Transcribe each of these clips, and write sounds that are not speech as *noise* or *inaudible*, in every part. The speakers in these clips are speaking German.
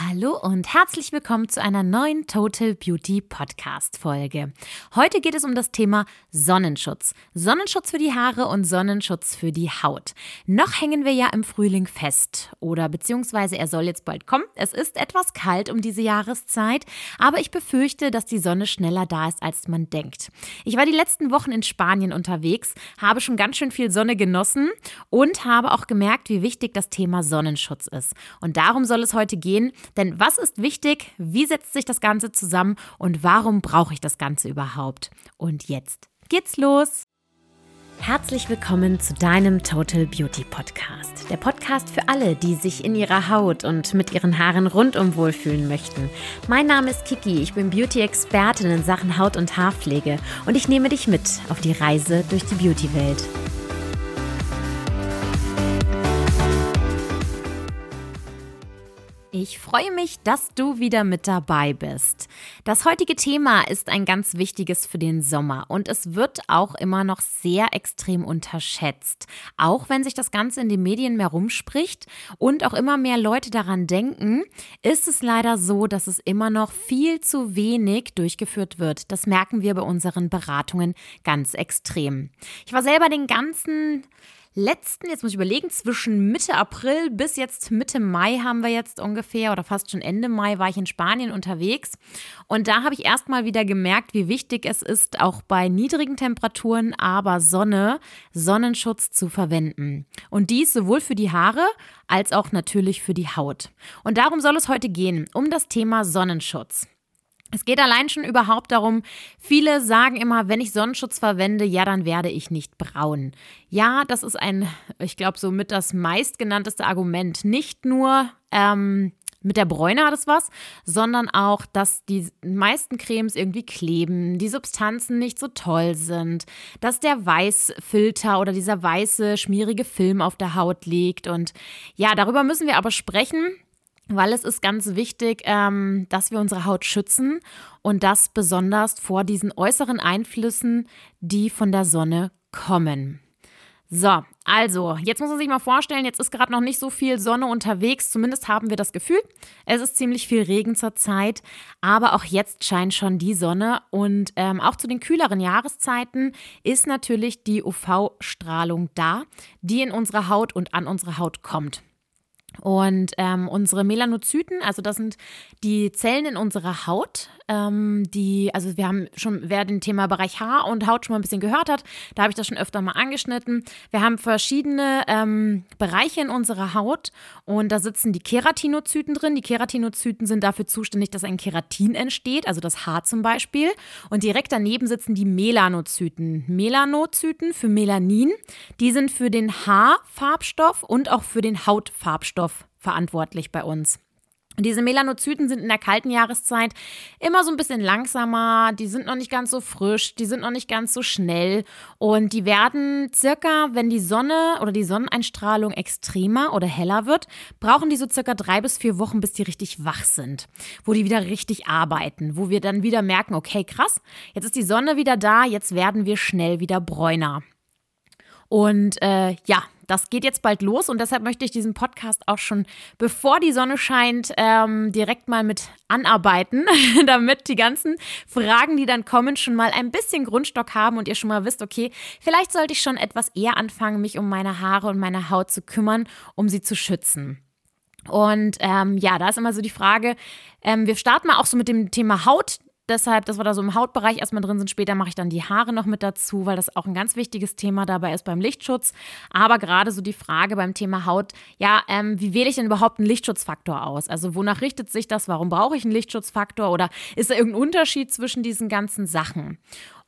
Hallo und herzlich willkommen zu einer neuen Total Beauty Podcast Folge. Heute geht es um das Thema Sonnenschutz. Sonnenschutz für die Haare und Sonnenschutz für die Haut. Noch hängen wir ja im Frühling fest oder beziehungsweise er soll jetzt bald kommen. Es ist etwas kalt um diese Jahreszeit, aber ich befürchte, dass die Sonne schneller da ist, als man denkt. Ich war die letzten Wochen in Spanien unterwegs, habe schon ganz schön viel Sonne genossen und habe auch gemerkt, wie wichtig das Thema Sonnenschutz ist. Und darum soll es heute gehen denn was ist wichtig? Wie setzt sich das Ganze zusammen? Und warum brauche ich das Ganze überhaupt? Und jetzt geht's los! Herzlich willkommen zu deinem Total Beauty Podcast. Der Podcast für alle, die sich in ihrer Haut und mit ihren Haaren rundum wohlfühlen möchten. Mein Name ist Kiki, ich bin Beauty-Expertin in Sachen Haut- und Haarpflege und ich nehme dich mit auf die Reise durch die Beauty-Welt. Ich freue mich, dass du wieder mit dabei bist. Das heutige Thema ist ein ganz wichtiges für den Sommer und es wird auch immer noch sehr extrem unterschätzt. Auch wenn sich das Ganze in den Medien mehr rumspricht und auch immer mehr Leute daran denken, ist es leider so, dass es immer noch viel zu wenig durchgeführt wird. Das merken wir bei unseren Beratungen ganz extrem. Ich war selber den ganzen letzten, jetzt muss ich überlegen, zwischen Mitte April bis jetzt Mitte Mai haben wir jetzt ungefähr oder fast schon Ende Mai war ich in Spanien unterwegs. Und da habe ich erstmal wieder gemerkt, wie wichtig es ist, auch bei niedrigen Temperaturen, aber Sonne, Sonnenschutz zu verwenden. Und dies sowohl für die Haare als auch natürlich für die Haut. Und darum soll es heute gehen, um das Thema Sonnenschutz. Es geht allein schon überhaupt darum, viele sagen immer, wenn ich Sonnenschutz verwende, ja, dann werde ich nicht braun. Ja, das ist ein, ich glaube, so mit das meistgenannteste Argument. Nicht nur ähm, mit der Bräune hat es was, sondern auch, dass die meisten Cremes irgendwie kleben, die Substanzen nicht so toll sind, dass der Weißfilter oder dieser weiße, schmierige Film auf der Haut liegt. Und ja, darüber müssen wir aber sprechen weil es ist ganz wichtig, ähm, dass wir unsere Haut schützen und das besonders vor diesen äußeren Einflüssen, die von der Sonne kommen. So, also, jetzt muss man sich mal vorstellen, jetzt ist gerade noch nicht so viel Sonne unterwegs, zumindest haben wir das Gefühl. Es ist ziemlich viel Regen zur Zeit, aber auch jetzt scheint schon die Sonne und ähm, auch zu den kühleren Jahreszeiten ist natürlich die UV-Strahlung da, die in unsere Haut und an unsere Haut kommt. Und ähm, unsere Melanozyten, also das sind die Zellen in unserer Haut, ähm, die, also wir haben schon, wer den Thema Bereich Haar und Haut schon mal ein bisschen gehört hat, da habe ich das schon öfter mal angeschnitten. Wir haben verschiedene ähm, Bereiche in unserer Haut und da sitzen die Keratinozyten drin. Die Keratinozyten sind dafür zuständig, dass ein Keratin entsteht, also das Haar zum Beispiel. Und direkt daneben sitzen die Melanozyten. Melanozyten für Melanin, die sind für den Haarfarbstoff und auch für den Hautfarbstoff verantwortlich bei uns. diese Melanozyten sind in der kalten Jahreszeit immer so ein bisschen langsamer, die sind noch nicht ganz so frisch, die sind noch nicht ganz so schnell und die werden circa, wenn die Sonne oder die Sonneneinstrahlung extremer oder heller wird, brauchen die so circa drei bis vier Wochen, bis die richtig wach sind, wo die wieder richtig arbeiten, wo wir dann wieder merken, okay, krass, jetzt ist die Sonne wieder da, jetzt werden wir schnell wieder bräuner. Und äh, ja, das geht jetzt bald los und deshalb möchte ich diesen Podcast auch schon, bevor die Sonne scheint, ähm, direkt mal mit anarbeiten, *laughs* damit die ganzen Fragen, die dann kommen, schon mal ein bisschen Grundstock haben und ihr schon mal wisst, okay, vielleicht sollte ich schon etwas eher anfangen, mich um meine Haare und meine Haut zu kümmern, um sie zu schützen. Und ähm, ja, da ist immer so die Frage, ähm, wir starten mal auch so mit dem Thema Haut deshalb, dass wir da so im Hautbereich erstmal drin sind. Später mache ich dann die Haare noch mit dazu, weil das auch ein ganz wichtiges Thema dabei ist beim Lichtschutz. Aber gerade so die Frage beim Thema Haut, ja, ähm, wie wähle ich denn überhaupt einen Lichtschutzfaktor aus? Also wonach richtet sich das? Warum brauche ich einen Lichtschutzfaktor? Oder ist da irgendein Unterschied zwischen diesen ganzen Sachen?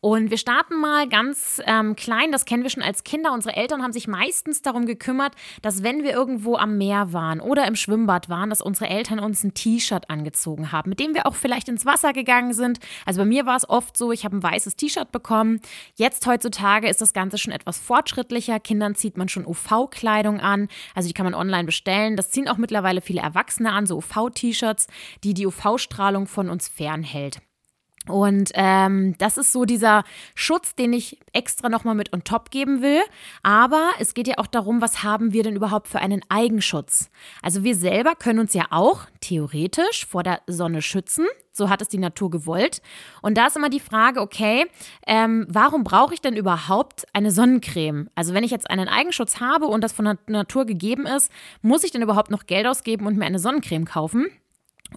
Und wir starten mal ganz ähm, klein, das kennen wir schon als Kinder. Unsere Eltern haben sich meistens darum gekümmert, dass wenn wir irgendwo am Meer waren oder im Schwimmbad waren, dass unsere Eltern uns ein T-Shirt angezogen haben, mit dem wir auch vielleicht ins Wasser gegangen sind. Also bei mir war es oft so, ich habe ein weißes T-Shirt bekommen. Jetzt heutzutage ist das Ganze schon etwas fortschrittlicher. Kindern zieht man schon UV-Kleidung an. Also die kann man online bestellen. Das ziehen auch mittlerweile viele Erwachsene an, so UV-T-Shirts, die die UV-Strahlung von uns fernhält. Und ähm, das ist so dieser Schutz, den ich extra nochmal mit on top geben will. Aber es geht ja auch darum, was haben wir denn überhaupt für einen Eigenschutz? Also wir selber können uns ja auch theoretisch vor der Sonne schützen. So hat es die Natur gewollt. Und da ist immer die Frage, okay, ähm, warum brauche ich denn überhaupt eine Sonnencreme? Also wenn ich jetzt einen Eigenschutz habe und das von der Natur gegeben ist, muss ich denn überhaupt noch Geld ausgeben und mir eine Sonnencreme kaufen?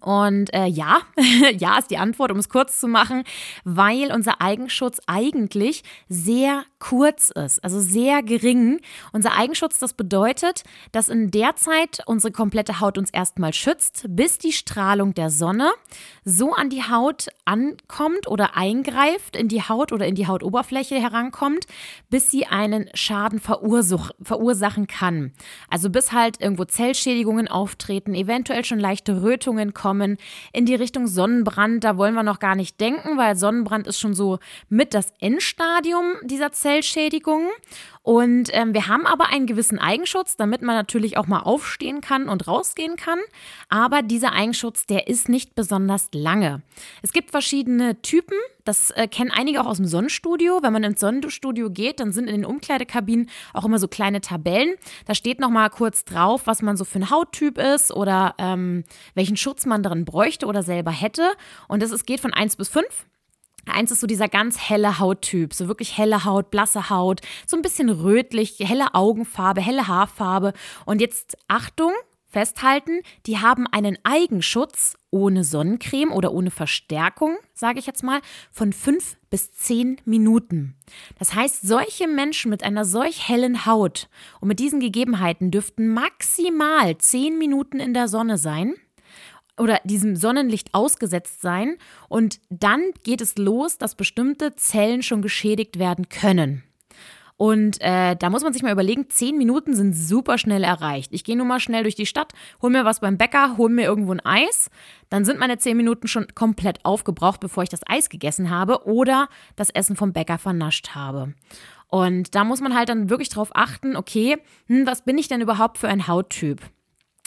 Und äh, ja, *laughs* ja ist die Antwort, um es kurz zu machen, weil unser Eigenschutz eigentlich sehr kurz ist, also sehr gering. Unser Eigenschutz, das bedeutet, dass in der Zeit unsere komplette Haut uns erstmal schützt, bis die Strahlung der Sonne so an die Haut ankommt oder eingreift, in die Haut oder in die Hautoberfläche herankommt, bis sie einen Schaden verursach verursachen kann. Also bis halt irgendwo Zellschädigungen auftreten, eventuell schon leichte Rötungen kommen, in die Richtung Sonnenbrand, da wollen wir noch gar nicht denken, weil Sonnenbrand ist schon so mit das Endstadium dieser Zellschädigungen. Und ähm, wir haben aber einen gewissen Eigenschutz, damit man natürlich auch mal aufstehen kann und rausgehen kann. Aber dieser Eigenschutz, der ist nicht besonders lange. Es gibt verschiedene Typen. Das äh, kennen einige auch aus dem Sonnenstudio. Wenn man ins Sonnenstudio geht, dann sind in den Umkleidekabinen auch immer so kleine Tabellen. Da steht noch mal kurz drauf, was man so für ein Hauttyp ist oder ähm, welchen Schutz man darin bräuchte oder selber hätte. Und das ist, geht von 1 bis 5. Eins ist so dieser ganz helle Hauttyp, so wirklich helle Haut, blasse Haut, so ein bisschen rötlich, helle Augenfarbe, helle Haarfarbe. Und jetzt Achtung, festhalten, die haben einen Eigenschutz ohne Sonnencreme oder ohne Verstärkung, sage ich jetzt mal, von fünf bis zehn Minuten. Das heißt, solche Menschen mit einer solch hellen Haut und mit diesen Gegebenheiten dürften maximal zehn Minuten in der Sonne sein oder diesem Sonnenlicht ausgesetzt sein und dann geht es los, dass bestimmte Zellen schon geschädigt werden können. Und äh, da muss man sich mal überlegen, zehn Minuten sind super schnell erreicht. Ich gehe nur mal schnell durch die Stadt, hol mir was beim Bäcker, hol mir irgendwo ein Eis. Dann sind meine zehn Minuten schon komplett aufgebraucht, bevor ich das Eis gegessen habe oder das Essen vom Bäcker vernascht habe. Und da muss man halt dann wirklich drauf achten, okay, hm, was bin ich denn überhaupt für ein Hauttyp?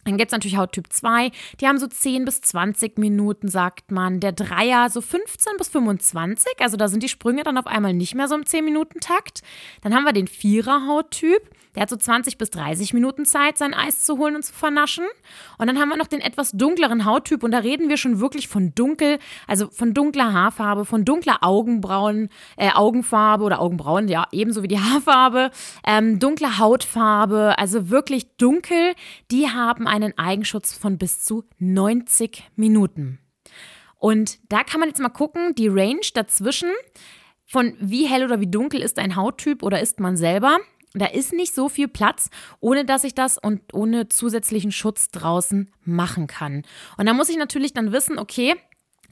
Dann gibt es natürlich Hauttyp 2, die haben so 10 bis 20 Minuten, sagt man. Der Dreier so 15 bis 25, also da sind die Sprünge dann auf einmal nicht mehr so im 10-Minuten-Takt. Dann haben wir den Vierer-Hauttyp, der hat so 20 bis 30 Minuten Zeit, sein Eis zu holen und zu vernaschen. Und dann haben wir noch den etwas dunkleren Hauttyp und da reden wir schon wirklich von dunkel, also von dunkler Haarfarbe, von dunkler Augenbrauen, äh, Augenfarbe oder Augenbrauen, ja, ebenso wie die *laughs* Haarfarbe, ähm, dunkle Hautfarbe, also wirklich dunkel. Die haben einen Eigenschutz von bis zu 90 Minuten. Und da kann man jetzt mal gucken, die Range dazwischen, von wie hell oder wie dunkel ist ein Hauttyp oder ist man selber. Da ist nicht so viel Platz, ohne dass ich das und ohne zusätzlichen Schutz draußen machen kann. Und da muss ich natürlich dann wissen, okay,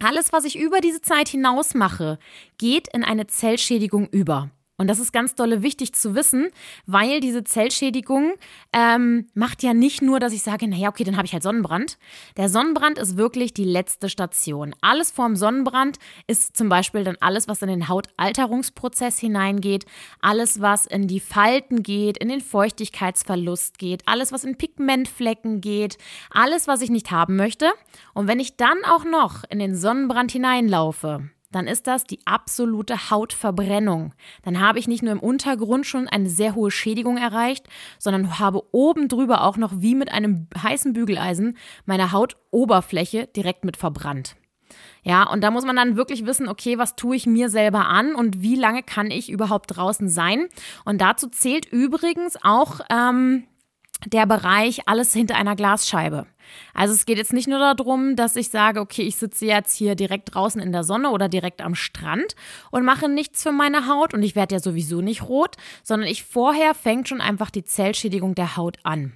alles, was ich über diese Zeit hinaus mache, geht in eine Zellschädigung über. Und das ist ganz dolle wichtig zu wissen, weil diese Zellschädigung ähm, macht ja nicht nur, dass ich sage, naja, okay, dann habe ich halt Sonnenbrand. Der Sonnenbrand ist wirklich die letzte Station. Alles vorm Sonnenbrand ist zum Beispiel dann alles, was in den Hautalterungsprozess hineingeht, alles, was in die Falten geht, in den Feuchtigkeitsverlust geht, alles, was in Pigmentflecken geht, alles, was ich nicht haben möchte. Und wenn ich dann auch noch in den Sonnenbrand hineinlaufe, dann ist das die absolute Hautverbrennung. Dann habe ich nicht nur im Untergrund schon eine sehr hohe Schädigung erreicht, sondern habe oben drüber auch noch wie mit einem heißen Bügeleisen meine Hautoberfläche direkt mit verbrannt. Ja, und da muss man dann wirklich wissen, okay, was tue ich mir selber an und wie lange kann ich überhaupt draußen sein? Und dazu zählt übrigens auch ähm, der Bereich alles hinter einer Glasscheibe. Also es geht jetzt nicht nur darum, dass ich sage, okay, ich sitze jetzt hier direkt draußen in der Sonne oder direkt am Strand und mache nichts für meine Haut und ich werde ja sowieso nicht rot, sondern ich vorher fängt schon einfach die Zellschädigung der Haut an.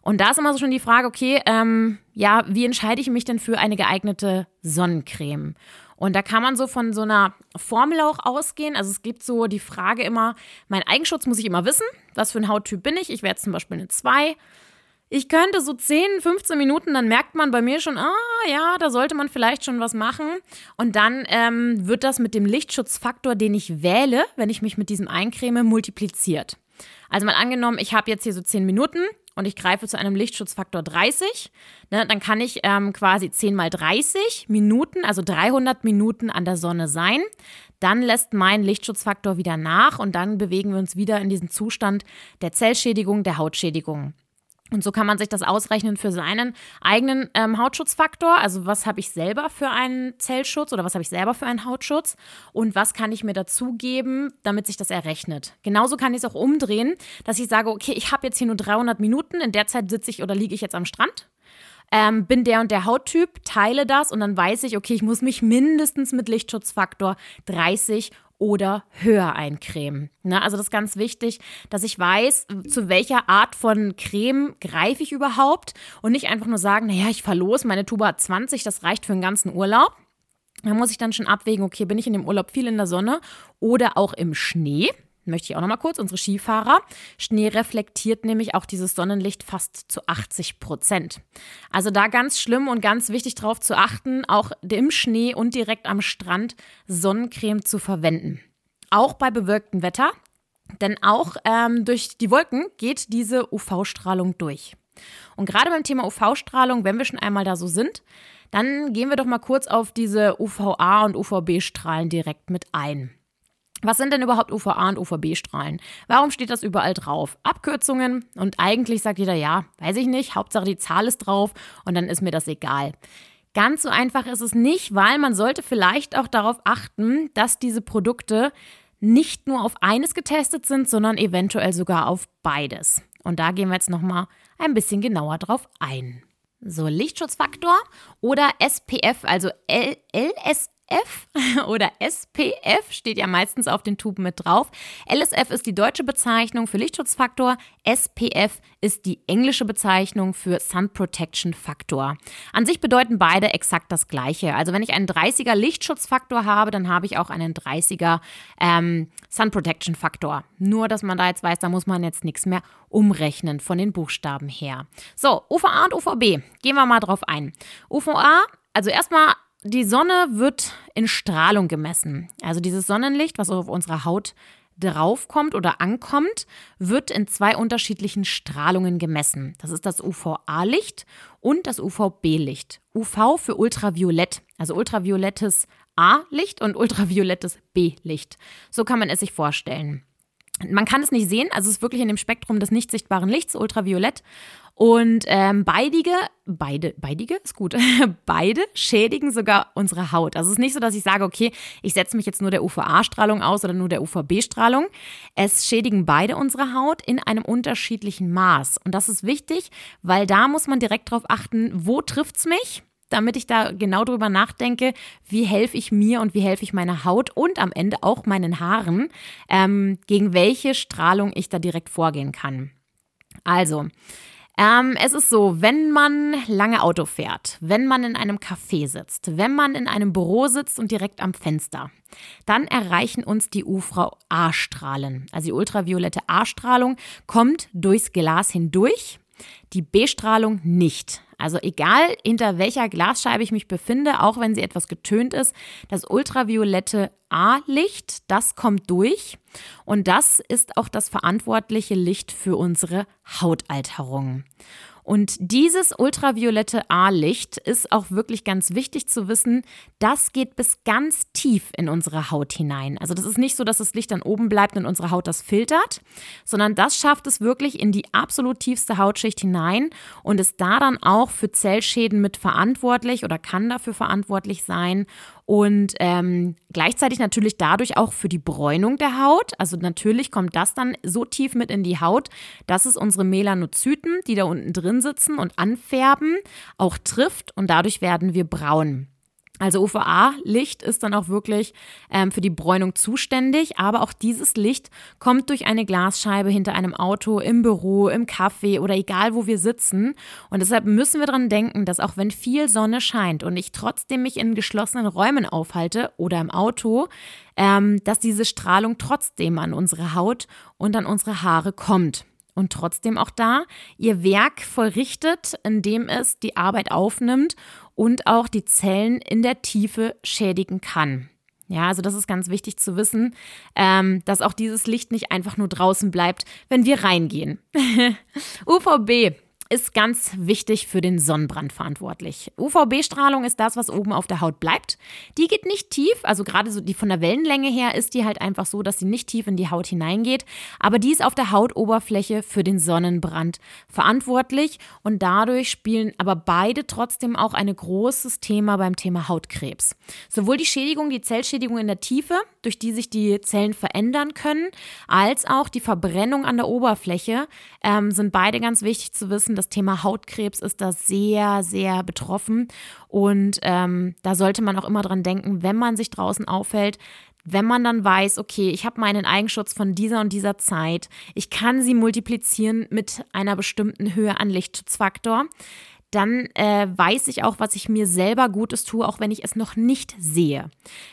Und da ist immer so schon die Frage, okay, ähm, ja, wie entscheide ich mich denn für eine geeignete Sonnencreme? Und da kann man so von so einer Formel auch ausgehen. Also es gibt so die Frage immer, mein Eigenschutz muss ich immer wissen. Was für ein Hauttyp bin ich? Ich wäre zum Beispiel eine 2. Ich könnte so 10, 15 Minuten, dann merkt man bei mir schon, ah ja, da sollte man vielleicht schon was machen. Und dann ähm, wird das mit dem Lichtschutzfaktor, den ich wähle, wenn ich mich mit diesem eincreme, multipliziert. Also mal angenommen, ich habe jetzt hier so 10 Minuten und ich greife zu einem Lichtschutzfaktor 30, ne, dann kann ich ähm, quasi 10 mal 30 Minuten, also 300 Minuten an der Sonne sein. Dann lässt mein Lichtschutzfaktor wieder nach und dann bewegen wir uns wieder in diesen Zustand der Zellschädigung, der Hautschädigung. Und so kann man sich das ausrechnen für seinen eigenen ähm, Hautschutzfaktor. Also was habe ich selber für einen Zellschutz oder was habe ich selber für einen Hautschutz und was kann ich mir dazugeben, damit sich das errechnet. Genauso kann ich es auch umdrehen, dass ich sage, okay, ich habe jetzt hier nur 300 Minuten, in der Zeit sitze ich oder liege ich jetzt am Strand. Ähm, bin der und der Hauttyp, teile das und dann weiß ich, okay, ich muss mich mindestens mit Lichtschutzfaktor 30 oder höher eincremen. Ne? Also das ist ganz wichtig, dass ich weiß, zu welcher Art von Creme greife ich überhaupt und nicht einfach nur sagen, naja, ich verlose meine Tuba hat 20, das reicht für einen ganzen Urlaub. Da muss ich dann schon abwägen, okay, bin ich in dem Urlaub viel in der Sonne oder auch im Schnee? Möchte ich auch noch mal kurz, unsere Skifahrer. Schnee reflektiert nämlich auch dieses Sonnenlicht fast zu 80 Prozent. Also da ganz schlimm und ganz wichtig darauf zu achten, auch im Schnee und direkt am Strand Sonnencreme zu verwenden. Auch bei bewölktem Wetter, denn auch ähm, durch die Wolken geht diese UV-Strahlung durch. Und gerade beim Thema UV-Strahlung, wenn wir schon einmal da so sind, dann gehen wir doch mal kurz auf diese UVA und UVB-Strahlen direkt mit ein. Was sind denn überhaupt UVA und UVB-Strahlen? Warum steht das überall drauf? Abkürzungen und eigentlich sagt jeder ja, weiß ich nicht, Hauptsache die Zahl ist drauf und dann ist mir das egal. Ganz so einfach ist es nicht, weil man sollte vielleicht auch darauf achten, dass diese Produkte nicht nur auf eines getestet sind, sondern eventuell sogar auf beides. Und da gehen wir jetzt nochmal ein bisschen genauer drauf ein. So, Lichtschutzfaktor oder SPF, also L LS F *laughs* oder SPF steht ja meistens auf den Tuben mit drauf. LSF ist die deutsche Bezeichnung für Lichtschutzfaktor, SPF ist die englische Bezeichnung für Sun Protection Faktor. An sich bedeuten beide exakt das gleiche. Also wenn ich einen 30er Lichtschutzfaktor habe, dann habe ich auch einen 30er ähm, Sun Protection Faktor. Nur, dass man da jetzt weiß, da muss man jetzt nichts mehr umrechnen von den Buchstaben her. So, UVA und UVB, gehen wir mal drauf ein. UVA, also erstmal die Sonne wird in Strahlung gemessen. Also dieses Sonnenlicht, was auf unserer Haut draufkommt oder ankommt, wird in zwei unterschiedlichen Strahlungen gemessen. Das ist das UVA-Licht und das UVB-Licht. UV für ultraviolett, also ultraviolettes A-Licht und ultraviolettes B-Licht. So kann man es sich vorstellen. Man kann es nicht sehen, also es ist wirklich in dem Spektrum des nicht sichtbaren Lichts, ultraviolett. Und ähm, beidige, beide, beidige ist gut, *laughs* beide schädigen sogar unsere Haut. Also es ist nicht so, dass ich sage, okay, ich setze mich jetzt nur der UVA-Strahlung aus oder nur der UVB-Strahlung. Es schädigen beide unsere Haut in einem unterschiedlichen Maß. Und das ist wichtig, weil da muss man direkt darauf achten, wo trifft es mich? Damit ich da genau drüber nachdenke, wie helfe ich mir und wie helfe ich meiner Haut und am Ende auch meinen Haaren, ähm, gegen welche Strahlung ich da direkt vorgehen kann. Also, ähm, es ist so, wenn man lange Auto fährt, wenn man in einem Café sitzt, wenn man in einem Büro sitzt und direkt am Fenster, dann erreichen uns die UVA-Strahlen. Also die ultraviolette A-Strahlung kommt durchs Glas hindurch, die B-Strahlung nicht. Also egal, hinter welcher Glasscheibe ich mich befinde, auch wenn sie etwas getönt ist, das ultraviolette A-Licht, das kommt durch und das ist auch das verantwortliche Licht für unsere Hautalterung. Und dieses ultraviolette A-Licht ist auch wirklich ganz wichtig zu wissen. Das geht bis ganz tief in unsere Haut hinein. Also das ist nicht so, dass das Licht dann oben bleibt und unsere Haut das filtert, sondern das schafft es wirklich in die absolut tiefste Hautschicht hinein und ist da dann auch für Zellschäden mit verantwortlich oder kann dafür verantwortlich sein und ähm, gleichzeitig natürlich dadurch auch für die Bräunung der Haut. Also natürlich kommt das dann so tief mit in die Haut, dass es unsere Melanozyten, die da unten drin sitzen und anfärben, auch trifft und dadurch werden wir braun. Also UVA-Licht ist dann auch wirklich ähm, für die Bräunung zuständig, aber auch dieses Licht kommt durch eine Glasscheibe hinter einem Auto, im Büro, im Café oder egal wo wir sitzen. Und deshalb müssen wir daran denken, dass auch wenn viel Sonne scheint und ich trotzdem mich in geschlossenen Räumen aufhalte oder im Auto, ähm, dass diese Strahlung trotzdem an unsere Haut und an unsere Haare kommt und trotzdem auch da ihr Werk vollrichtet, indem es die Arbeit aufnimmt und auch die Zellen in der Tiefe schädigen kann. Ja, also das ist ganz wichtig zu wissen, ähm, dass auch dieses Licht nicht einfach nur draußen bleibt, wenn wir reingehen. *laughs* UVB ist ganz wichtig für den Sonnenbrand verantwortlich. UVB-Strahlung ist das, was oben auf der Haut bleibt. Die geht nicht tief, also gerade so die von der Wellenlänge her ist die halt einfach so, dass sie nicht tief in die Haut hineingeht, aber die ist auf der Hautoberfläche für den Sonnenbrand verantwortlich und dadurch spielen aber beide trotzdem auch ein großes Thema beim Thema Hautkrebs. Sowohl die Schädigung, die Zellschädigung in der Tiefe, durch die sich die Zellen verändern können, als auch die Verbrennung an der Oberfläche ähm, sind beide ganz wichtig zu wissen, das Thema Hautkrebs ist da sehr, sehr betroffen. Und ähm, da sollte man auch immer dran denken, wenn man sich draußen aufhält, wenn man dann weiß, okay, ich habe meinen Eigenschutz von dieser und dieser Zeit, ich kann sie multiplizieren mit einer bestimmten Höhe an Lichtschutzfaktor, dann äh, weiß ich auch, was ich mir selber Gutes tue, auch wenn ich es noch nicht sehe.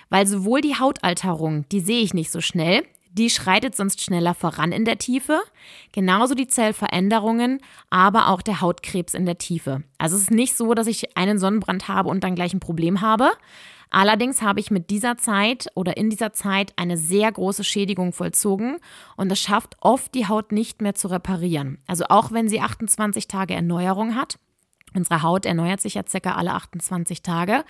Weil sowohl die Hautalterung, die sehe ich nicht so schnell, die schreitet sonst schneller voran in der Tiefe. Genauso die Zellveränderungen, aber auch der Hautkrebs in der Tiefe. Also es ist nicht so, dass ich einen Sonnenbrand habe und dann gleich ein Problem habe. Allerdings habe ich mit dieser Zeit oder in dieser Zeit eine sehr große Schädigung vollzogen und das schafft oft die Haut nicht mehr zu reparieren. Also auch wenn sie 28 Tage Erneuerung hat. Unsere Haut erneuert sich ja circa alle 28 Tage.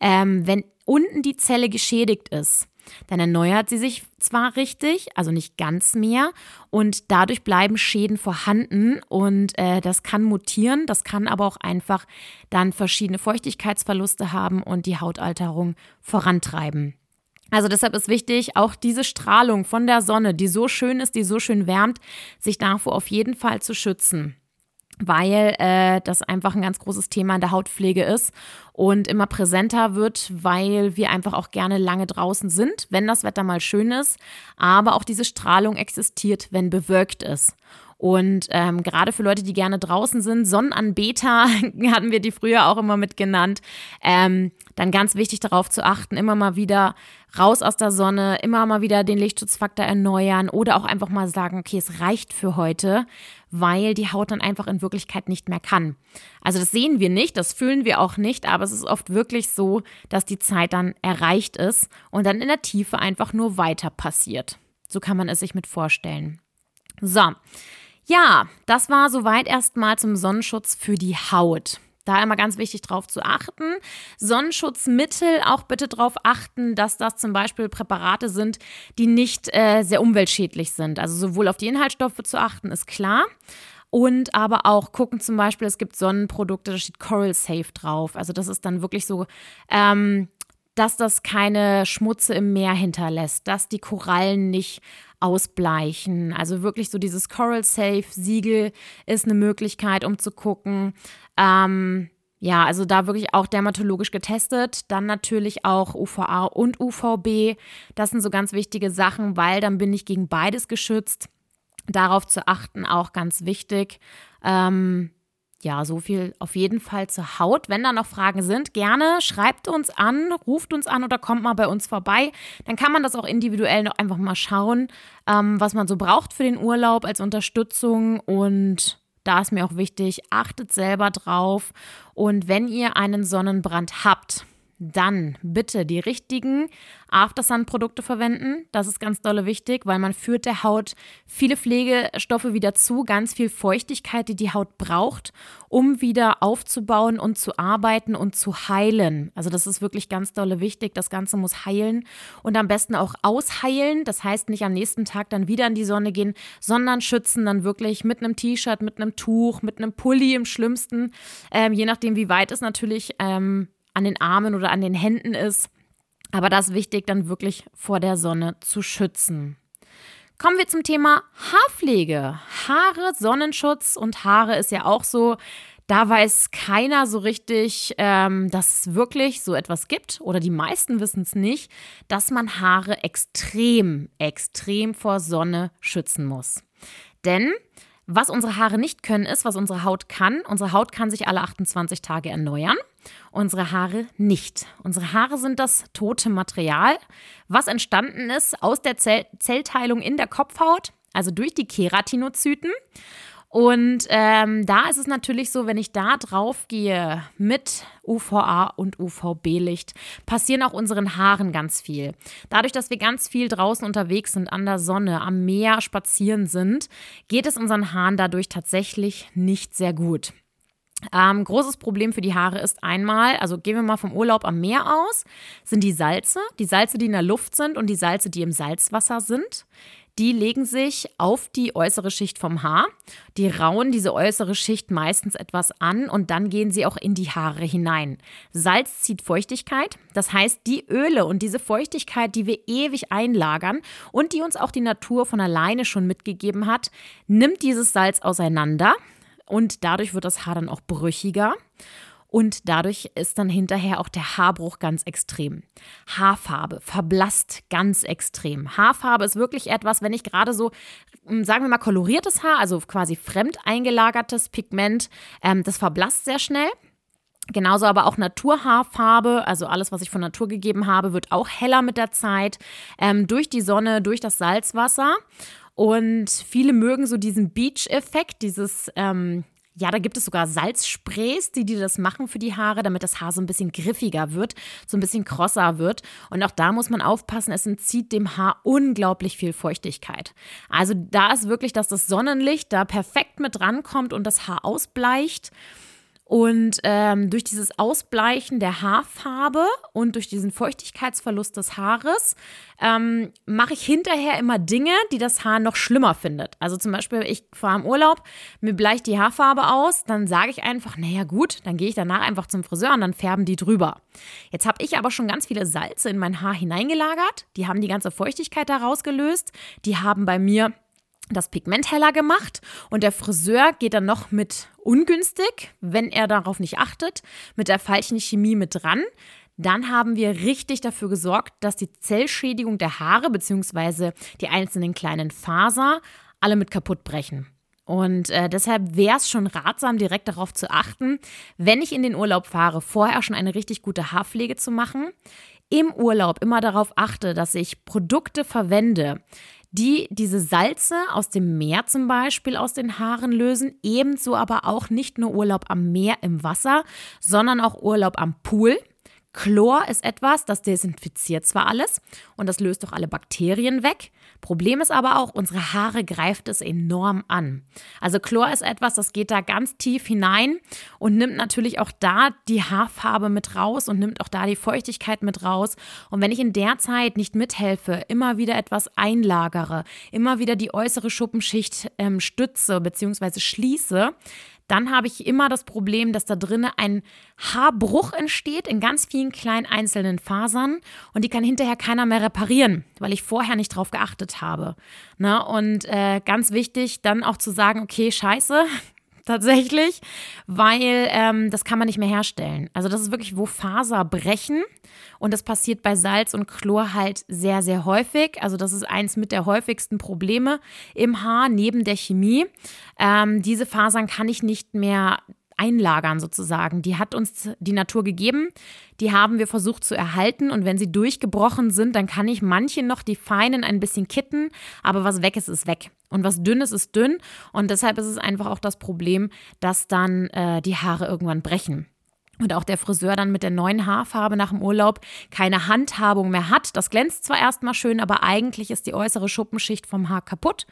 Ähm, wenn unten die Zelle geschädigt ist, dann erneuert sie sich zwar richtig, also nicht ganz mehr, und dadurch bleiben Schäden vorhanden und äh, das kann mutieren, das kann aber auch einfach dann verschiedene Feuchtigkeitsverluste haben und die Hautalterung vorantreiben. Also deshalb ist wichtig, auch diese Strahlung von der Sonne, die so schön ist, die so schön wärmt, sich davor auf jeden Fall zu schützen weil äh, das einfach ein ganz großes Thema in der Hautpflege ist und immer präsenter wird, weil wir einfach auch gerne lange draußen sind, wenn das Wetter mal schön ist, aber auch diese Strahlung existiert, wenn bewölkt ist. Und ähm, gerade für Leute, die gerne draußen sind, Sonnenanbeter *laughs* hatten wir die früher auch immer mit genannt, ähm, dann ganz wichtig darauf zu achten, immer mal wieder raus aus der Sonne, immer mal wieder den Lichtschutzfaktor erneuern oder auch einfach mal sagen, okay, es reicht für heute, weil die Haut dann einfach in Wirklichkeit nicht mehr kann. Also das sehen wir nicht, das fühlen wir auch nicht, aber es ist oft wirklich so, dass die Zeit dann erreicht ist und dann in der Tiefe einfach nur weiter passiert. So kann man es sich mit vorstellen. So, ja, das war soweit erstmal zum Sonnenschutz für die Haut. Da immer ganz wichtig drauf zu achten. Sonnenschutzmittel auch bitte darauf achten, dass das zum Beispiel Präparate sind, die nicht äh, sehr umweltschädlich sind. Also sowohl auf die Inhaltsstoffe zu achten, ist klar. Und aber auch gucken zum Beispiel, es gibt Sonnenprodukte, da steht Coral Safe drauf. Also das ist dann wirklich so, ähm, dass das keine Schmutze im Meer hinterlässt, dass die Korallen nicht ausbleichen. Also wirklich so dieses Coral Safe Siegel ist eine Möglichkeit, um zu gucken. Ähm, ja, also da wirklich auch dermatologisch getestet. Dann natürlich auch UVA und UVB. Das sind so ganz wichtige Sachen, weil dann bin ich gegen beides geschützt. Darauf zu achten, auch ganz wichtig. Ähm, ja, so viel auf jeden Fall zur Haut. Wenn da noch Fragen sind, gerne schreibt uns an, ruft uns an oder kommt mal bei uns vorbei. Dann kann man das auch individuell noch einfach mal schauen, ähm, was man so braucht für den Urlaub als Unterstützung. Und da ist mir auch wichtig, achtet selber drauf. Und wenn ihr einen Sonnenbrand habt, dann bitte die richtigen Aftersun-Produkte verwenden. Das ist ganz dolle wichtig, weil man führt der Haut viele Pflegestoffe wieder zu, ganz viel Feuchtigkeit, die die Haut braucht, um wieder aufzubauen und zu arbeiten und zu heilen. Also das ist wirklich ganz dolle wichtig. Das Ganze muss heilen und am besten auch ausheilen. Das heißt nicht am nächsten Tag dann wieder in die Sonne gehen, sondern schützen dann wirklich mit einem T-Shirt, mit einem Tuch, mit einem Pulli im schlimmsten, ähm, je nachdem wie weit es natürlich ähm, an den Armen oder an den Händen ist. Aber das ist wichtig, dann wirklich vor der Sonne zu schützen. Kommen wir zum Thema Haarpflege. Haare, Sonnenschutz und Haare ist ja auch so. Da weiß keiner so richtig, ähm, dass es wirklich so etwas gibt, oder die meisten wissen es nicht, dass man Haare extrem, extrem vor Sonne schützen muss. Denn was unsere Haare nicht können, ist, was unsere Haut kann. Unsere Haut kann sich alle 28 Tage erneuern, unsere Haare nicht. Unsere Haare sind das tote Material, was entstanden ist aus der Zell Zellteilung in der Kopfhaut, also durch die Keratinozyten. Und ähm, da ist es natürlich so, wenn ich da drauf gehe mit UVA und UVB-Licht, passieren auch unseren Haaren ganz viel. Dadurch, dass wir ganz viel draußen unterwegs sind, an der Sonne, am Meer spazieren sind, geht es unseren Haaren dadurch tatsächlich nicht sehr gut. Ähm, großes Problem für die Haare ist einmal, also gehen wir mal vom Urlaub am Meer aus, sind die Salze, die Salze, die in der Luft sind und die Salze, die im Salzwasser sind die legen sich auf die äußere Schicht vom Haar. Die rauen diese äußere Schicht meistens etwas an und dann gehen sie auch in die Haare hinein. Salz zieht Feuchtigkeit, das heißt die Öle und diese Feuchtigkeit, die wir ewig einlagern und die uns auch die Natur von alleine schon mitgegeben hat, nimmt dieses Salz auseinander und dadurch wird das Haar dann auch brüchiger. Und dadurch ist dann hinterher auch der Haarbruch ganz extrem. Haarfarbe verblasst ganz extrem. Haarfarbe ist wirklich etwas, wenn ich gerade so, hm, sagen wir mal, koloriertes Haar, also quasi fremd eingelagertes Pigment, ähm, das verblasst sehr schnell. Genauso aber auch Naturhaarfarbe, also alles, was ich von Natur gegeben habe, wird auch heller mit der Zeit, ähm, durch die Sonne, durch das Salzwasser. Und viele mögen so diesen Beach-Effekt, dieses ähm, ja, da gibt es sogar Salzsprays, die dir das machen für die Haare, damit das Haar so ein bisschen griffiger wird, so ein bisschen krosser wird. Und auch da muss man aufpassen, es entzieht dem Haar unglaublich viel Feuchtigkeit. Also da ist wirklich, dass das Sonnenlicht da perfekt mit rankommt und das Haar ausbleicht. Und ähm, durch dieses Ausbleichen der Haarfarbe und durch diesen Feuchtigkeitsverlust des Haares ähm, mache ich hinterher immer Dinge, die das Haar noch schlimmer findet. Also zum Beispiel, ich fahre im Urlaub, mir bleicht die Haarfarbe aus, dann sage ich einfach, naja gut, dann gehe ich danach einfach zum Friseur und dann färben die drüber. Jetzt habe ich aber schon ganz viele Salze in mein Haar hineingelagert, die haben die ganze Feuchtigkeit da rausgelöst, die haben bei mir das Pigment heller gemacht und der Friseur geht dann noch mit ungünstig, wenn er darauf nicht achtet, mit der falschen Chemie mit dran. Dann haben wir richtig dafür gesorgt, dass die Zellschädigung der Haare bzw. die einzelnen kleinen Faser alle mit kaputt brechen. Und äh, deshalb wäre es schon ratsam, direkt darauf zu achten, wenn ich in den Urlaub fahre, vorher schon eine richtig gute Haarpflege zu machen. Im Urlaub immer darauf achte, dass ich Produkte verwende, die diese Salze aus dem Meer zum Beispiel aus den Haaren lösen. Ebenso aber auch nicht nur Urlaub am Meer im Wasser, sondern auch Urlaub am Pool. Chlor ist etwas, das desinfiziert zwar alles und das löst doch alle Bakterien weg. Problem ist aber auch, unsere Haare greift es enorm an. Also Chlor ist etwas, das geht da ganz tief hinein und nimmt natürlich auch da die Haarfarbe mit raus und nimmt auch da die Feuchtigkeit mit raus. Und wenn ich in der Zeit nicht mithelfe, immer wieder etwas einlagere, immer wieder die äußere Schuppenschicht ähm, stütze bzw. schließe, dann habe ich immer das Problem, dass da drinnen ein Haarbruch entsteht in ganz vielen kleinen einzelnen Fasern und die kann hinterher keiner mehr reparieren, weil ich vorher nicht drauf geachtet habe. Ne? Und äh, ganz wichtig, dann auch zu sagen, okay, scheiße, tatsächlich, weil ähm, das kann man nicht mehr herstellen. Also das ist wirklich, wo Faser brechen und das passiert bei Salz und Chlor halt sehr, sehr häufig. Also das ist eins mit der häufigsten Probleme im Haar neben der Chemie. Ähm, diese Fasern kann ich nicht mehr einlagern sozusagen. Die hat uns die Natur gegeben, die haben wir versucht zu erhalten und wenn sie durchgebrochen sind, dann kann ich manche noch die feinen ein bisschen kitten, aber was weg ist, ist weg. Und was dünn ist, ist dünn und deshalb ist es einfach auch das Problem, dass dann äh, die Haare irgendwann brechen und auch der Friseur dann mit der neuen Haarfarbe nach dem Urlaub keine Handhabung mehr hat. Das glänzt zwar erstmal schön, aber eigentlich ist die äußere Schuppenschicht vom Haar kaputt.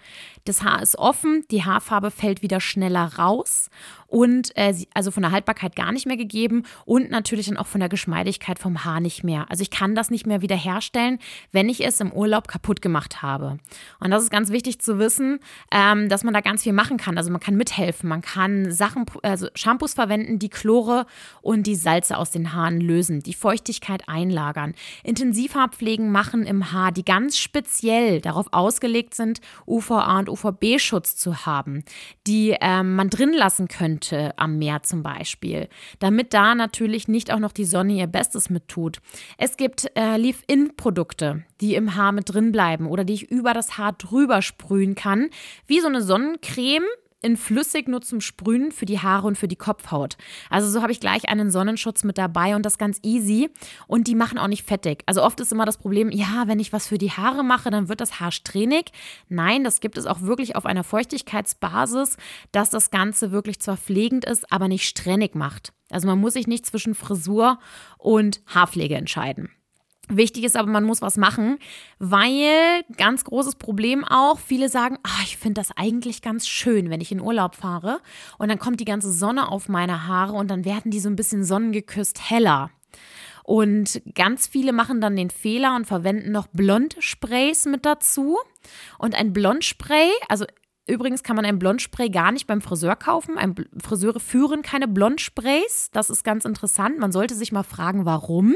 Das Haar ist offen, die Haarfarbe fällt wieder schneller raus und äh, also von der Haltbarkeit gar nicht mehr gegeben und natürlich dann auch von der Geschmeidigkeit vom Haar nicht mehr. Also ich kann das nicht mehr wieder herstellen, wenn ich es im Urlaub kaputt gemacht habe. Und das ist ganz wichtig zu wissen, ähm, dass man da ganz viel machen kann. Also man kann mithelfen, man kann Sachen, also Shampoos verwenden, die Chlore und die Salze aus den Haaren lösen, die Feuchtigkeit einlagern, Intensivhaarpflegen machen im Haar, die ganz speziell darauf ausgelegt sind, UVA und UVB-Schutz zu haben, die ähm, man drin lassen könnte könnte am Meer zum Beispiel, damit da natürlich nicht auch noch die Sonne ihr Bestes mit tut. Es gibt äh, Leave-In-Produkte, die im Haar mit drin bleiben oder die ich über das Haar drüber sprühen kann, wie so eine Sonnencreme in flüssig nur zum Sprühen für die Haare und für die Kopfhaut. Also so habe ich gleich einen Sonnenschutz mit dabei und das ganz easy. Und die machen auch nicht fettig. Also oft ist immer das Problem, ja, wenn ich was für die Haare mache, dann wird das Haar strähnig. Nein, das gibt es auch wirklich auf einer Feuchtigkeitsbasis, dass das Ganze wirklich zwar pflegend ist, aber nicht strähnig macht. Also man muss sich nicht zwischen Frisur und Haarpflege entscheiden. Wichtig ist aber, man muss was machen, weil ganz großes Problem auch, viele sagen, ah, ich finde das eigentlich ganz schön, wenn ich in Urlaub fahre und dann kommt die ganze Sonne auf meine Haare und dann werden die so ein bisschen sonnengeküsst heller. Und ganz viele machen dann den Fehler und verwenden noch Blondsprays mit dazu. Und ein Blondspray, also Übrigens kann man ein Blondspray gar nicht beim Friseur kaufen. Ein Friseure führen keine Blondsprays. Das ist ganz interessant. Man sollte sich mal fragen, warum.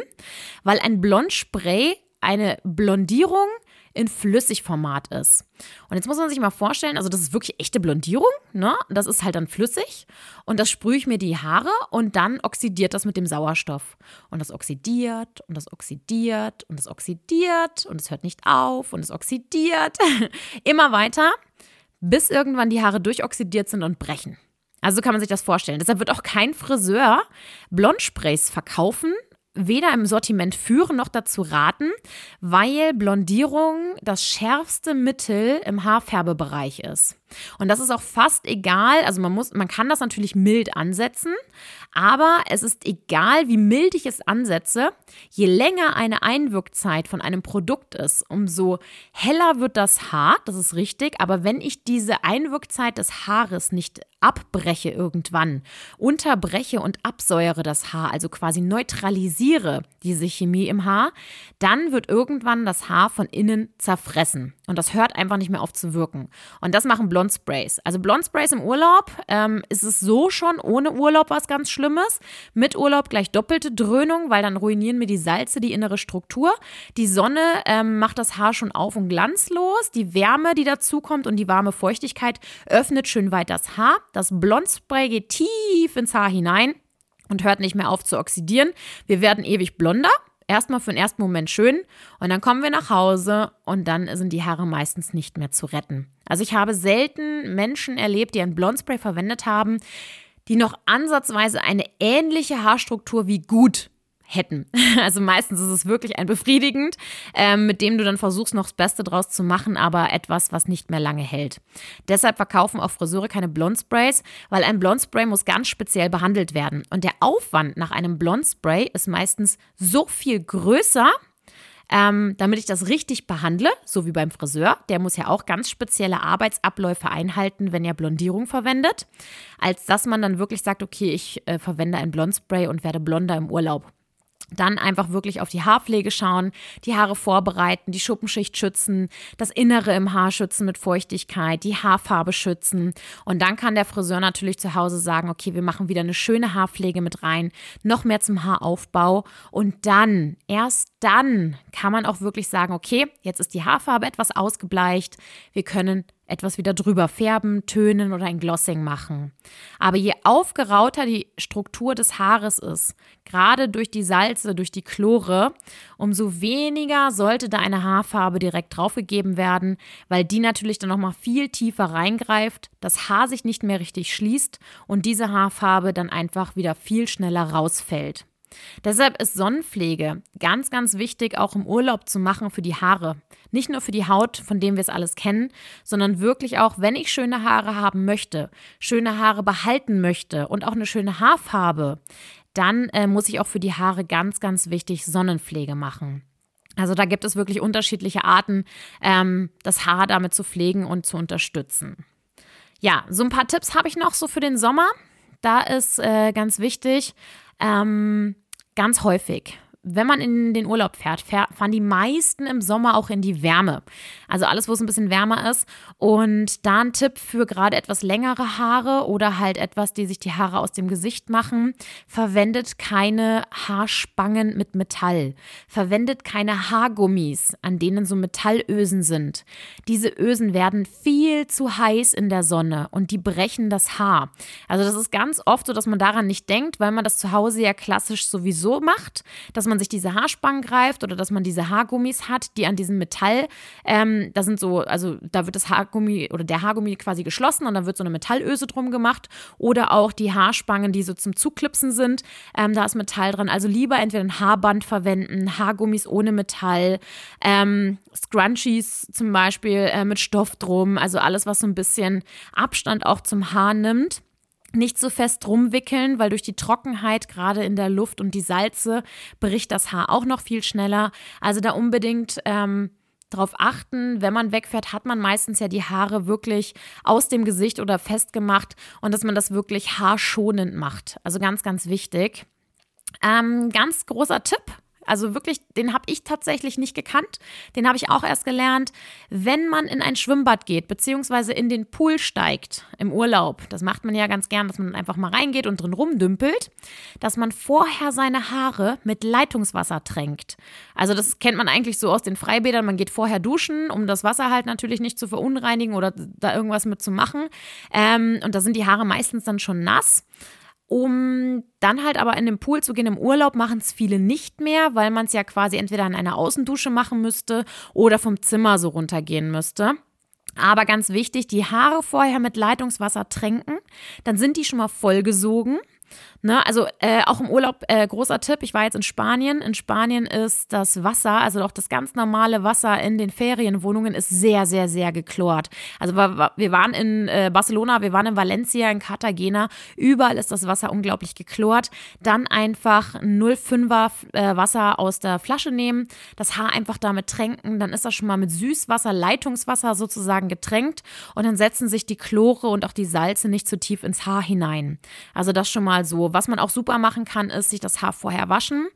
Weil ein Blondspray eine Blondierung in Flüssigformat ist. Und jetzt muss man sich mal vorstellen, also das ist wirklich echte Blondierung, ne? Das ist halt dann flüssig und das sprühe ich mir die Haare und dann oxidiert das mit dem Sauerstoff. Und das oxidiert und das oxidiert und das oxidiert und es hört nicht auf und es oxidiert. *laughs* Immer weiter bis irgendwann die Haare durchoxidiert sind und brechen. Also so kann man sich das vorstellen. Deshalb wird auch kein Friseur Blondsprays verkaufen, weder im Sortiment führen noch dazu raten, weil Blondierung das schärfste Mittel im Haarfärbebereich ist. Und das ist auch fast egal, also man muss man kann das natürlich mild ansetzen, aber es ist egal, wie mild ich es ansetze, je länger eine Einwirkzeit von einem Produkt ist, umso heller wird das Haar, das ist richtig, aber wenn ich diese Einwirkzeit des Haares nicht abbreche irgendwann, unterbreche und absäure das Haar, also quasi neutralisiere diese Chemie im Haar, dann wird irgendwann das Haar von innen zerfressen. Und das hört einfach nicht mehr auf zu wirken. Und das machen Blondsprays. Also Blondsprays im Urlaub ähm, ist es so schon ohne Urlaub was ganz Schlimmes. Mit Urlaub gleich doppelte Dröhnung, weil dann ruinieren mir die Salze die innere Struktur. Die Sonne ähm, macht das Haar schon auf und glanzlos. Die Wärme, die dazukommt und die warme Feuchtigkeit öffnet schön weit das Haar. Das Blondspray geht tief ins Haar hinein und hört nicht mehr auf zu oxidieren. Wir werden ewig blonder. Erstmal für den ersten Moment schön und dann kommen wir nach Hause und dann sind die Haare meistens nicht mehr zu retten. Also ich habe selten Menschen erlebt, die ein Blondspray verwendet haben, die noch ansatzweise eine ähnliche Haarstruktur wie gut hätten. *laughs* Also meistens ist es wirklich ein befriedigend, ähm, mit dem du dann versuchst, noch das Beste draus zu machen, aber etwas, was nicht mehr lange hält. Deshalb verkaufen auch Friseure keine Blondsprays, weil ein Blondspray muss ganz speziell behandelt werden. Und der Aufwand nach einem Blondspray ist meistens so viel größer, ähm, damit ich das richtig behandle, so wie beim Friseur. Der muss ja auch ganz spezielle Arbeitsabläufe einhalten, wenn er Blondierung verwendet, als dass man dann wirklich sagt, okay, ich äh, verwende ein Blondspray und werde blonder im Urlaub. Dann einfach wirklich auf die Haarpflege schauen, die Haare vorbereiten, die Schuppenschicht schützen, das Innere im Haar schützen mit Feuchtigkeit, die Haarfarbe schützen. Und dann kann der Friseur natürlich zu Hause sagen, okay, wir machen wieder eine schöne Haarpflege mit rein, noch mehr zum Haaraufbau. Und dann, erst dann kann man auch wirklich sagen, okay, jetzt ist die Haarfarbe etwas ausgebleicht, wir können etwas wieder drüber färben, tönen oder ein Glossing machen. Aber je aufgerauter die Struktur des Haares ist, gerade durch die Salze, durch die Chlore, umso weniger sollte da eine Haarfarbe direkt draufgegeben werden, weil die natürlich dann nochmal viel tiefer reingreift, das Haar sich nicht mehr richtig schließt und diese Haarfarbe dann einfach wieder viel schneller rausfällt. Deshalb ist Sonnenpflege ganz, ganz wichtig, auch im Urlaub zu machen für die Haare. Nicht nur für die Haut, von dem wir es alles kennen, sondern wirklich auch, wenn ich schöne Haare haben möchte, schöne Haare behalten möchte und auch eine schöne Haarfarbe, dann äh, muss ich auch für die Haare ganz, ganz wichtig Sonnenpflege machen. Also da gibt es wirklich unterschiedliche Arten, ähm, das Haar damit zu pflegen und zu unterstützen. Ja, so ein paar Tipps habe ich noch so für den Sommer. Da ist äh, ganz wichtig, ähm, ganz häufig wenn man in den Urlaub fährt, fahren die meisten im Sommer auch in die Wärme. Also alles, wo es ein bisschen wärmer ist. Und da ein Tipp für gerade etwas längere Haare oder halt etwas, die sich die Haare aus dem Gesicht machen. Verwendet keine Haarspangen mit Metall. Verwendet keine Haargummis, an denen so Metallösen sind. Diese Ösen werden viel zu heiß in der Sonne und die brechen das Haar. Also das ist ganz oft so, dass man daran nicht denkt, weil man das zu Hause ja klassisch sowieso macht, dass man sich diese Haarspangen greift oder dass man diese Haargummis hat, die an diesem Metall, ähm, da sind so, also da wird das Haargummi oder der Haargummi quasi geschlossen und dann wird so eine Metallöse drum gemacht oder auch die Haarspangen, die so zum Zuklipsen sind, ähm, da ist Metall dran. Also lieber entweder ein Haarband verwenden, Haargummis ohne Metall, ähm, Scrunchies zum Beispiel äh, mit Stoff drum, also alles, was so ein bisschen Abstand auch zum Haar nimmt nicht so fest rumwickeln, weil durch die Trockenheit gerade in der Luft und die Salze bricht das Haar auch noch viel schneller. Also da unbedingt ähm, darauf achten, wenn man wegfährt, hat man meistens ja die Haare wirklich aus dem Gesicht oder festgemacht und dass man das wirklich haarschonend macht. Also ganz, ganz wichtig. Ähm, ganz großer Tipp also wirklich, den habe ich tatsächlich nicht gekannt. Den habe ich auch erst gelernt. Wenn man in ein Schwimmbad geht, beziehungsweise in den Pool steigt im Urlaub, das macht man ja ganz gern, dass man einfach mal reingeht und drin rumdümpelt, dass man vorher seine Haare mit Leitungswasser tränkt. Also das kennt man eigentlich so aus den Freibädern. Man geht vorher duschen, um das Wasser halt natürlich nicht zu verunreinigen oder da irgendwas mit zu machen. Ähm, und da sind die Haare meistens dann schon nass. Um dann halt aber in den Pool zu gehen im Urlaub, machen es viele nicht mehr, weil man es ja quasi entweder in einer Außendusche machen müsste oder vom Zimmer so runtergehen müsste. Aber ganz wichtig, die Haare vorher mit Leitungswasser tränken, dann sind die schon mal vollgesogen. Ne, also äh, auch im Urlaub äh, großer Tipp. Ich war jetzt in Spanien. In Spanien ist das Wasser, also auch das ganz normale Wasser in den Ferienwohnungen, ist sehr, sehr, sehr geklort. Also wir waren in äh, Barcelona, wir waren in Valencia, in Cartagena. Überall ist das Wasser unglaublich geklort. Dann einfach 0,5er äh, Wasser aus der Flasche nehmen, das Haar einfach damit tränken. Dann ist das schon mal mit Süßwasser, Leitungswasser sozusagen getränkt. Und dann setzen sich die Chlore und auch die Salze nicht zu tief ins Haar hinein. Also das schon mal so was man auch super machen kann, ist sich das Haar vorher waschen.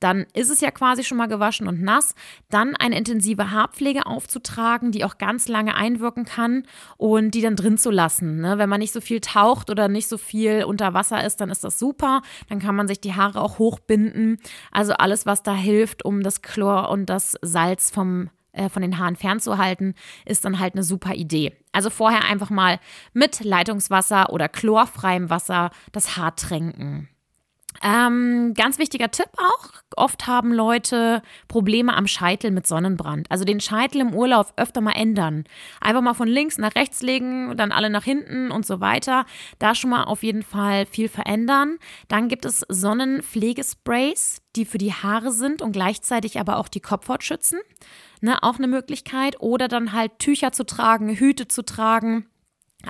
Dann ist es ja quasi schon mal gewaschen und nass. Dann eine intensive Haarpflege aufzutragen, die auch ganz lange einwirken kann und die dann drin zu lassen. Ne? Wenn man nicht so viel taucht oder nicht so viel unter Wasser ist, dann ist das super. Dann kann man sich die Haare auch hochbinden. Also alles, was da hilft, um das Chlor und das Salz vom äh, von den Haaren fernzuhalten, ist dann halt eine super Idee. Also vorher einfach mal mit Leitungswasser oder chlorfreiem Wasser das Haar tränken. Ähm, ganz wichtiger Tipp auch. Oft haben Leute Probleme am Scheitel mit Sonnenbrand. Also den Scheitel im Urlaub öfter mal ändern. Einfach mal von links nach rechts legen, dann alle nach hinten und so weiter. Da schon mal auf jeden Fall viel verändern. Dann gibt es Sonnenpflegesprays, die für die Haare sind und gleichzeitig aber auch die Kopfhaut schützen ne, auch eine Möglichkeit. Oder dann halt Tücher zu tragen, Hüte zu tragen.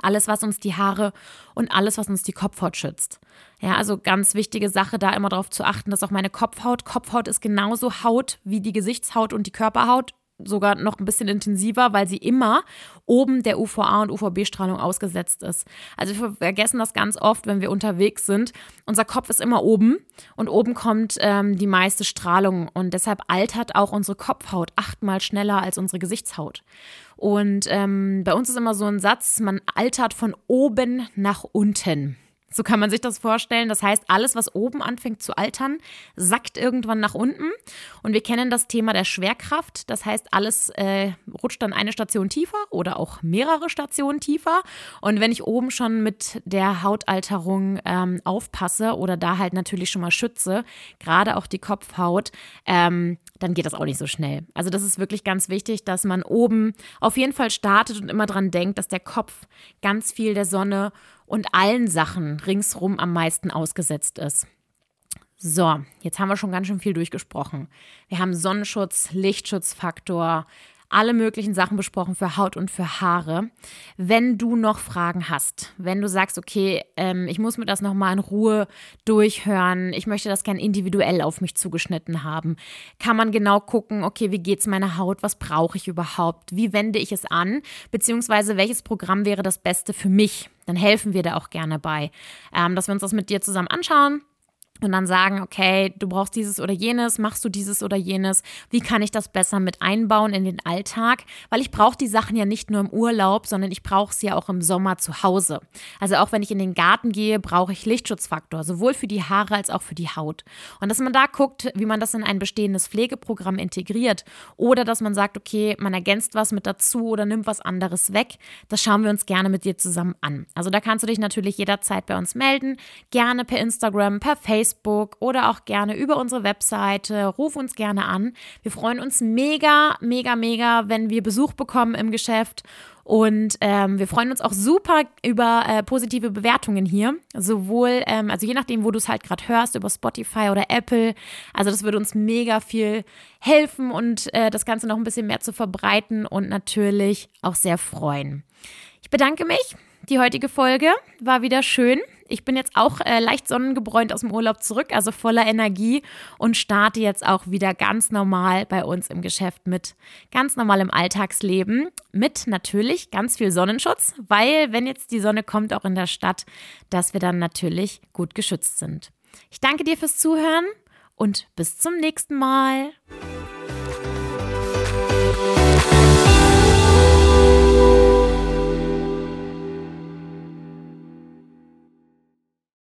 Alles, was uns die Haare und alles, was uns die Kopfhaut schützt. Ja, also ganz wichtige Sache, da immer darauf zu achten, dass auch meine Kopfhaut, Kopfhaut ist genauso Haut wie die Gesichtshaut und die Körperhaut sogar noch ein bisschen intensiver, weil sie immer oben der UVA und UVB-Strahlung ausgesetzt ist. Also wir vergessen das ganz oft, wenn wir unterwegs sind. Unser Kopf ist immer oben und oben kommt ähm, die meiste Strahlung und deshalb altert auch unsere Kopfhaut achtmal schneller als unsere Gesichtshaut. Und ähm, bei uns ist immer so ein Satz, man altert von oben nach unten. So kann man sich das vorstellen. Das heißt, alles, was oben anfängt zu altern, sackt irgendwann nach unten. Und wir kennen das Thema der Schwerkraft. Das heißt, alles äh, rutscht dann eine Station tiefer oder auch mehrere Stationen tiefer. Und wenn ich oben schon mit der Hautalterung ähm, aufpasse oder da halt natürlich schon mal schütze, gerade auch die Kopfhaut, ähm, dann geht das auch nicht so schnell. Also das ist wirklich ganz wichtig, dass man oben auf jeden Fall startet und immer dran denkt, dass der Kopf ganz viel der Sonne und allen Sachen ringsrum am meisten ausgesetzt ist. So, jetzt haben wir schon ganz schön viel durchgesprochen. Wir haben Sonnenschutz, Lichtschutzfaktor, alle möglichen Sachen besprochen für Haut und für Haare. Wenn du noch Fragen hast, wenn du sagst, okay, ähm, ich muss mir das nochmal in Ruhe durchhören, ich möchte das gern individuell auf mich zugeschnitten haben, kann man genau gucken, okay, wie geht es meiner Haut, was brauche ich überhaupt, wie wende ich es an, beziehungsweise welches Programm wäre das Beste für mich. Dann helfen wir da auch gerne bei, ähm, dass wir uns das mit dir zusammen anschauen und dann sagen, okay, du brauchst dieses oder jenes, machst du dieses oder jenes, wie kann ich das besser mit einbauen in den Alltag? Weil ich brauche die Sachen ja nicht nur im Urlaub, sondern ich brauche sie ja auch im Sommer zu Hause. Also auch wenn ich in den Garten gehe, brauche ich Lichtschutzfaktor, sowohl für die Haare als auch für die Haut. Und dass man da guckt, wie man das in ein bestehendes Pflegeprogramm integriert oder dass man sagt, okay, man ergänzt was mit dazu oder nimmt was anderes weg, das schauen wir uns gerne mit dir zusammen an. Also da kannst du dich natürlich jederzeit bei uns melden, gerne per Instagram, per Facebook, Facebook oder auch gerne über unsere Webseite. Ruf uns gerne an. Wir freuen uns mega, mega, mega, wenn wir Besuch bekommen im Geschäft. Und ähm, wir freuen uns auch super über äh, positive Bewertungen hier. Sowohl, ähm, also je nachdem, wo du es halt gerade hörst, über Spotify oder Apple. Also das würde uns mega viel helfen und äh, das Ganze noch ein bisschen mehr zu verbreiten und natürlich auch sehr freuen. Ich bedanke mich. Die heutige Folge war wieder schön. Ich bin jetzt auch äh, leicht sonnengebräunt aus dem Urlaub zurück, also voller Energie und starte jetzt auch wieder ganz normal bei uns im Geschäft mit. Ganz normal im Alltagsleben mit natürlich ganz viel Sonnenschutz, weil wenn jetzt die Sonne kommt, auch in der Stadt, dass wir dann natürlich gut geschützt sind. Ich danke dir fürs Zuhören und bis zum nächsten Mal.